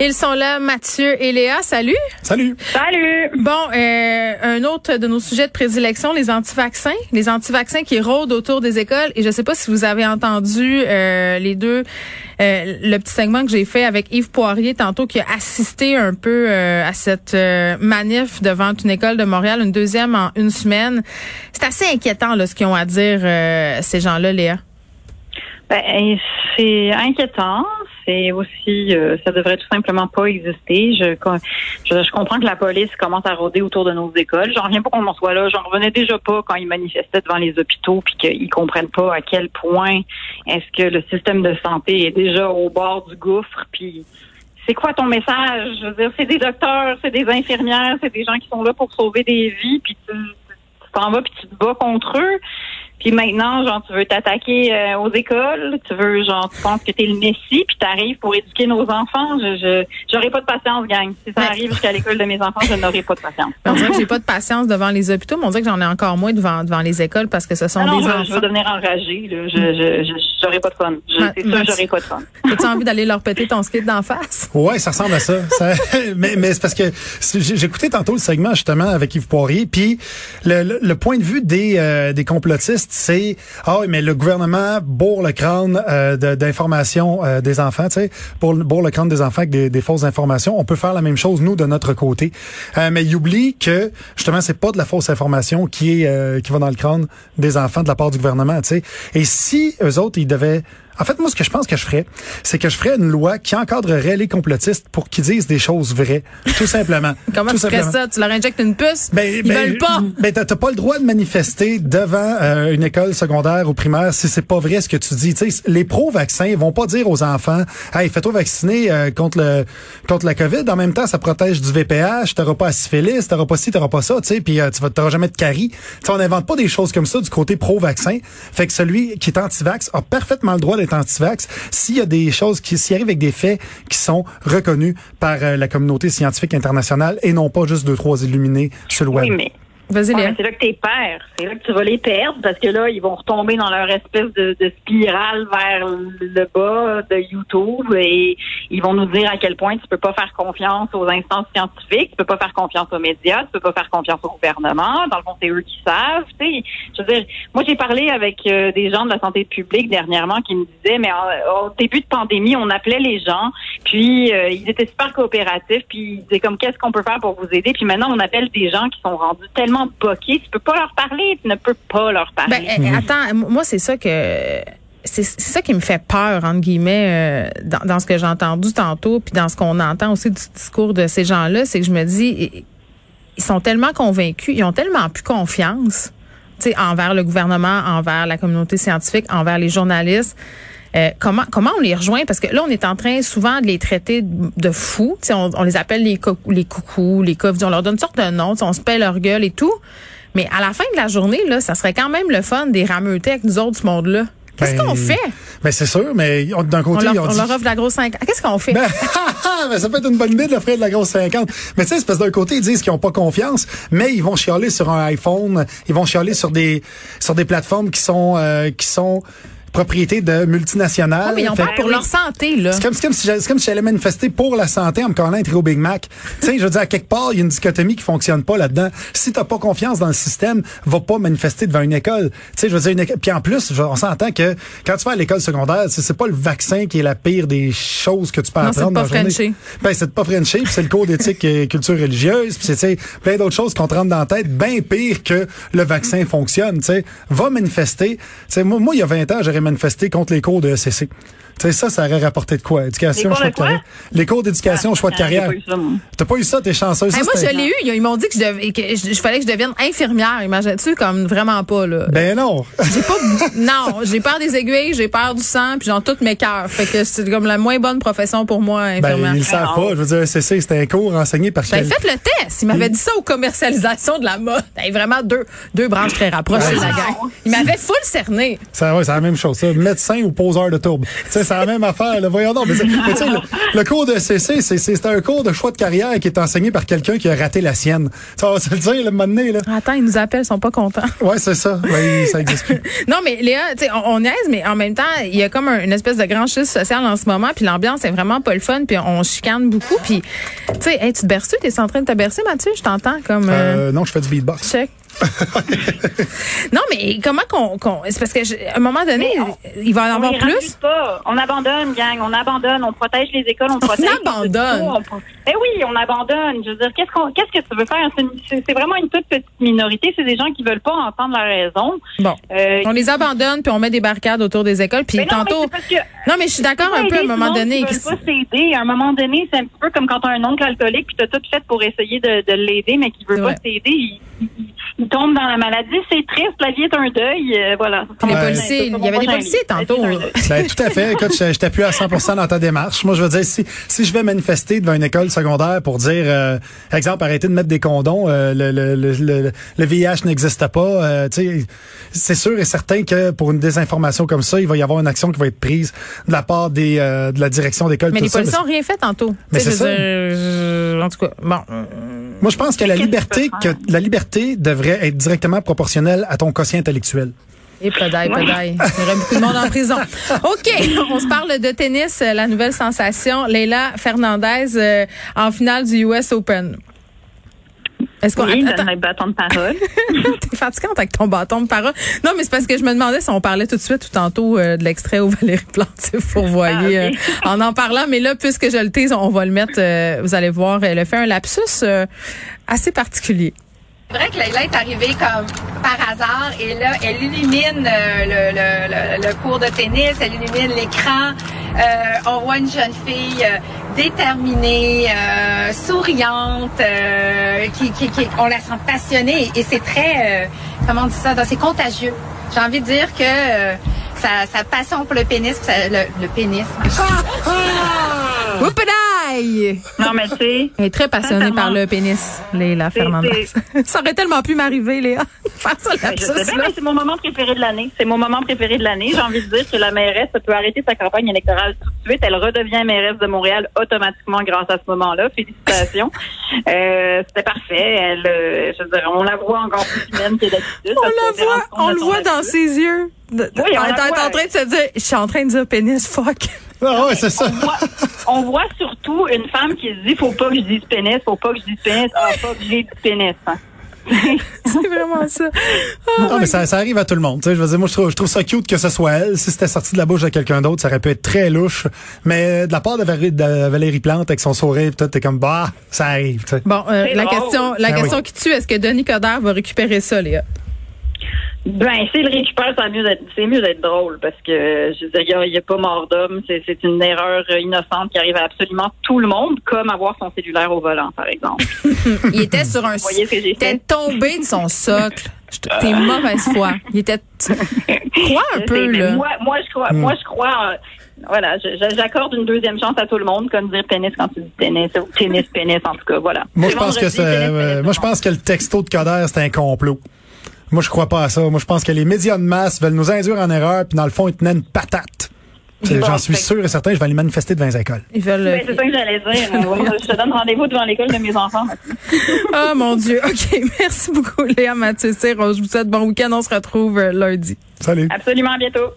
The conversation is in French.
Ils sont là, Mathieu et Léa. Salut. Salut. Salut. Bon, euh, un autre de nos sujets de prédilection, les anti-vaccins. Les anti-vaccins qui rôdent autour des écoles. Et je ne sais pas si vous avez entendu euh, les deux, euh, le petit segment que j'ai fait avec Yves Poirier tantôt, qui a assisté un peu euh, à cette euh, manif devant une école de Montréal, une deuxième en une semaine. C'est assez inquiétant là, ce qu'ils ont à dire, euh, ces gens-là, Léa. Ben, c'est inquiétant. C'est aussi, euh, ça devrait tout simplement pas exister. Je, je, je comprends que la police commence à rôder autour de nos écoles. J'en reviens pas qu'on en soit là. J'en revenais déjà pas quand ils manifestaient devant les hôpitaux puis qu'ils comprennent pas à quel point est-ce que le système de santé est déjà au bord du gouffre. Puis c'est quoi ton message? Je veux dire, c'est des docteurs, c'est des infirmières, c'est des gens qui sont là pour sauver des vies. Puis tu t'en vas puis tu te bats contre eux. Puis maintenant, genre, tu veux t'attaquer euh, aux écoles, tu veux, genre, tu penses que t'es le messie, puis t'arrives pour éduquer nos enfants. Je, je, j'aurais pas de patience, gang. Si ça Ouais. arrive jusqu'à l'école de mes enfants, je n'aurai pas de patience. On dirait que j'ai pas de patience devant les hôpitaux, mais on dirait que j'en ai encore moins devant, devant les écoles parce que ce sont Ah non, des je, enfants. je vais devenir enragée, là. Je, je, je, j'aurai pas de fun. Je, Ma- c'est sûr, Mathieu. j'aurai pas de fun. As-tu envie d'aller leur péter ton skate d'en face? Ouais, ça ressemble à ça. Ça- mais mais c'est parce que j'écoutais tantôt le segment justement avec Yves Poirier, puis le, le, le point de vue des euh, des complotistes, c'est ah oui, mais le gouvernement bourre le crâne euh, d'informations euh, des enfants, tu sais, bourre, bourre le crâne des enfants avec des, des fausses informations. On peut faire la même chose nous de notre côté, Euh, mais il oublie que justement c'est pas de la fausse information qui est euh, qui va dans le crâne des enfants de la part du gouvernement, tu sais. Et si eux autres ils devaient en fait, moi, ce que je pense que je ferais, c'est que je ferais une loi qui encadrerait les complotistes pour qu'ils disent des choses vraies, tout simplement. Comment Tout tu ferais simplement. ça? Tu leur injectes une puce? Ben, Ils ben, veulent pas. Ben, t'as pas le droit de manifester devant euh, une école secondaire ou primaire si c'est pas vrai ce que tu dis. Tu sais, les pro-vaccins vont pas dire aux enfants, hey, fais-toi vacciner euh, contre le contre la COVID. En même temps, ça protège du VPH. T'auras pas la syphilis, t'auras pas ci, t'auras pas ça. Tu sais, puis euh, tu t'auras jamais de carie. Tu sais, on n'invente pas des choses comme ça du côté pro-vaccin. Fait que celui qui est anti-vax a parfaitement le droit d'être anti-vax s'il y a des choses qui s'y arrivent avec des faits qui sont reconnus par euh, la communauté scientifique internationale et non pas juste deux trois illuminés sur le web. Oui, mais Vas-y, Ouais, c'est là que t'es père. C'est là que tu vas les perdre parce que là, ils vont retomber dans leur espèce de, de spirale vers le bas de YouTube et ils vont nous dire à quel point tu peux pas faire confiance aux instances scientifiques, tu peux pas faire confiance aux médias, tu peux pas faire confiance au gouvernement. Dans le fond, c'est eux qui savent. Tu sais, je veux dire, moi j'ai parlé avec euh, des gens de la santé publique dernièrement qui me disaient, mais en- au début de pandémie, on appelait les gens, puis euh, ils étaient super coopératifs, puis ils disaient comme qu'est-ce qu'on peut faire pour vous aider, puis maintenant on appelle des gens qui sont rendus tellement boqués, tu peux pas leur parler, tu ne peux pas leur Ben, parler. euh, attends, m- moi, c'est ça que. C'est ça qui me fait peur, entre guillemets, euh, dans, dans ce que j'ai entendu tantôt, puis dans ce qu'on entend aussi du discours de ces gens-là, c'est que je me dis, i- ils sont tellement convaincus, ils ont tellement plus confiance, tu sais, envers le gouvernement, envers la communauté scientifique, envers les journalistes. Euh, comment comment on les rejoint? Parce que là on est en train souvent de les traiter de fous, on, on les appelle les co- les coucous, les coffres, on leur donne une sorte de nom, on se paie leur gueule et tout. Mais à la fin de la journée là, ça serait quand même le fun des rameuter avec nous autres ce monde-là. Qu'est-ce Ben, qu'on fait? Ben c'est sûr, mais on- d'un On côté, leur, ils ont on dit... leur offre de la grosse 5 Qu'est-ce qu'on fait? Ben, ben, ça peut être une bonne idée de l'offrir de la grosse 50. Mais tu sais, c'est parce que d'un côté, ils disent qu'ils ont pas confiance, mais ils vont chialer sur un iPhone, ils vont chialer sur des sur des plateformes qui sont euh, qui sont propriété de multinationales. Ouais, mais ils ont Fait- peur pour leur santé, là. c'est comme, si j'allais, si manifester pour la santé en me collant un trio Big Mac. tu sais, je veux dire, à quelque part, il y a une dichotomie qui fonctionne pas là-dedans. Si t'as pas confiance dans le système, va pas manifester devant une école. Tu sais, je veux dire, une école. Puis en plus, on s'entend que quand tu vas à l'école secondaire, c'est, pas le vaccin qui est la pire des choses que tu peux Non, apprendre dans pas la journée. Ben, c'est de pas Frencher, puis c'est le cours d'éthique et culture religieuse, puis c'est, tu sais, plein d'autres choses qu'on te rentre dans la tête, bien pire que le vaccin fonctionne, tu sais. Va manifester. Tu sais, moi, moi, il y a 20 ans, j'aurais manifesté contre les cours de SCC. Tu sais, ça, ça aurait rapporté de quoi? Éducation, choix de carrière. Les cours d'éducation, choix de J'ai carrière. T'as pas eu ça, t'es chanceuse. Moi, je l'ai eu. Ils ils m'ont dit que je, devais, que je, je fallait que je devienne infirmière. Imagines-tu? Comme vraiment pas, là. Ben non. J'ai pas, non, j'ai peur des aiguilles, j'ai peur du sang, puis genre toutes mes cœurs. Fait que c'est comme la moins bonne profession pour moi, Ben, infirmière. ils le savent pas. Je veux dire, CC, c'était un cours enseigné par J'avais quel- fait le test. Il m'avait dit ça aux commercialisations de la mode. Hey, vraiment deux, deux branches très rapprochées, la gang. Il m'avait full cerné. Ça, ouais, c'est la même chose, ça. Médecin ou poseur de tourbe. C'est la même affaire, là. Voyons donc. Mais, le, le cours de CC, c'est, un cours de choix de carrière qui est enseigné par quelqu'un qui a raté la sienne. Ça va se le dire, le moment donné, là. Attends, ils nous appellent, ils sont pas contents. Ouais, c'est ça. Ben, ça existe plus. Non, mais Léa, on, on niaise, mais en même temps, il y a comme un- une espèce de grand schisme social en ce moment, puis l'ambiance est vraiment pas le fun, puis on chicane beaucoup, puis tu sais, hey, tu te berces-tu? T'es en train de te bercer, Mathieu? Je t'entends comme... euh, Euh, non, je fais du beatbox. check. non, mais comment qu'on... c'est parce que je- à un moment donné, il va en avoir plus. pas. On abandonne, gang. On abandonne. On protège les écoles. On protège. abandonne. on pro- Eh oui, on abandonne. Je veux dire, qu'est-ce qu'on, qu'est-ce que tu veux faire? C'est, vraiment une toute petite minorité. C'est des gens qui veulent pas entendre la raison. Bon. Euh, On les abandonne, puis on met des barricades autour des écoles, puis mais non, mais tantôt... que Non, mais je suis d'accord un peu à un moment donné. qui veulent pas s'aider. À un moment donné, c'est un petit peu comme quand tu as un oncle alcoolique puis tu as tout fait pour essayer de, de l'aider, mais qui veut C'est pas s'aider. Il, il- il tombe dans la maladie. C'est triste. La vie est un deuil. euh, voilà. Les Ouais. policiers, il y avait des policiers tantôt. Ben, tout à fait. Écoute, je, je t'appuie à 100% dans ta démarche. Moi, je veux dire, si, si je vais manifester devant une école secondaire pour dire, euh, exemple, arrêter de mettre des condoms, euh, le, le, le, le, le VIH n'existe pas, euh, tu sais, c'est sûr et certain que pour une désinformation comme ça, il va y avoir une action qui va être prise de la part des, euh, de la direction d'école. Mais tout les ça. policiers n'ont rien fait tantôt. Mais c'est dire, euh, en tout cas, bon. Moi, je pense que la liberté, que la liberté devrait être directement proportionnelle à ton quotient intellectuel. Et pedaille, pedaille. Il y aurait beaucoup de monde en prison. OK, on se parle de tennis, euh, la nouvelle sensation. Leila Fernandez euh, en finale du US Open. Est-ce qu'on Oui, attends, bâton de parole. t'es fatigante avec ton bâton de parole. Non, mais c'est parce que je me demandais si on parlait tout de suite ou tantôt euh, de l'extrait où Valérie Plante s'est fourvoyée Ah, euh, en en parlant. Mais là, puisque je le tease, on va le mettre, euh, vous allez voir, elle a fait un lapsus euh, assez particulier. C'est vrai que Leila est arrivée comme par hasard et là, elle illumine euh, le, le, le, le cours de tennis, elle illumine l'écran. Euh, on voit une jeune fille euh, déterminée, euh, souriante, euh, qui, qui, qui, on la sent passionnée et c'est très, euh, comment on dit ça, c'est contagieux. J'ai envie de dire que sa, passion pour le pénis, ça- le, le pénis. Whoopadaille! non, mais tu sais, Elle est très passionnée par le pénis, C'est- Fernandez. Ça aurait tellement pu m'arriver, Léa. Faire ça, Ben, je sais lapsus, bien, là. mais c'est mon moment préféré de l'année. C'est mon moment préféré de l'année. J'ai envie de dire que la mairesse peut arrêter sa campagne électorale tout de suite. Elle redevient mairesse de Montréal automatiquement grâce à ce moment-là. Félicitations. euh, C'était parfait. Elle, euh, je veux dire, on la voit encore plus humaine que d'habitude. On la voit, on le voit dans ses yeux. Oui, on est voit. en train de se dire, je suis en train de dire pénis, fuck. Ah ouais, c'est ça. On voit, on voit surtout une femme qui se dit faut pas que je dise pénis, faut pas que je dise pénis, ah, faut que j'ai du pénis. hein. C'est vraiment ça. Ah, Non, mais ça, ça arrive à tout le monde. tu sais. Je veux dire, moi, je trouve, je trouve ça cute que ce soit elle. Si c'était sorti de la bouche de quelqu'un d'autre, ça aurait pu être très louche. Mais de la part de Valérie, de Valérie Plante avec son sourire, tout, t'es comme, bah, ça arrive. tu sais. Bon, euh, la drôle. question, la oui. question qui tue, est-ce que Denis Coderre va récupérer ça, Léa? Ben, s'il le récupère, c'est mieux d'être, c'est mieux d'être drôle parce que, je veux dire, il y a- il n'y a, pas mort d'homme. C'est, c'est une erreur euh, innocente qui arrive à absolument tout le monde, comme avoir son cellulaire au volant, par exemple. Il était sur un, voyez ce que j'ai il était fait? tombé de son socle. T'es mauvaise foi. Il était, crois un Je peu, là. Moi, moi, je crois, moi, je crois, euh, voilà, j'accorde une deuxième chance à tout le monde, comme dire pénis quand tu dis pénis, ou tennis, pénis, en tout cas, voilà. Moi, je pense que c'est, euh, moi, je pense que le texto de Coder, c'est un complot. Moi, je crois pas à ça. Moi, je pense que les médias de masse veulent nous induire en erreur, puis dans le fond, ils tenaient une patate. Bon, J'en suis sûr et certain, je vais aller manifester devant les écoles. Ils veulent. Ben, c'est ça que j'allais dire. Je te donne rendez-vous devant l'école de mes enfants. Oh mon Dieu. OK. Merci beaucoup, Léa Mathieu. Je vous souhaite bon week-end. On se retrouve euh, lundi. Salut. Absolument, à bientôt.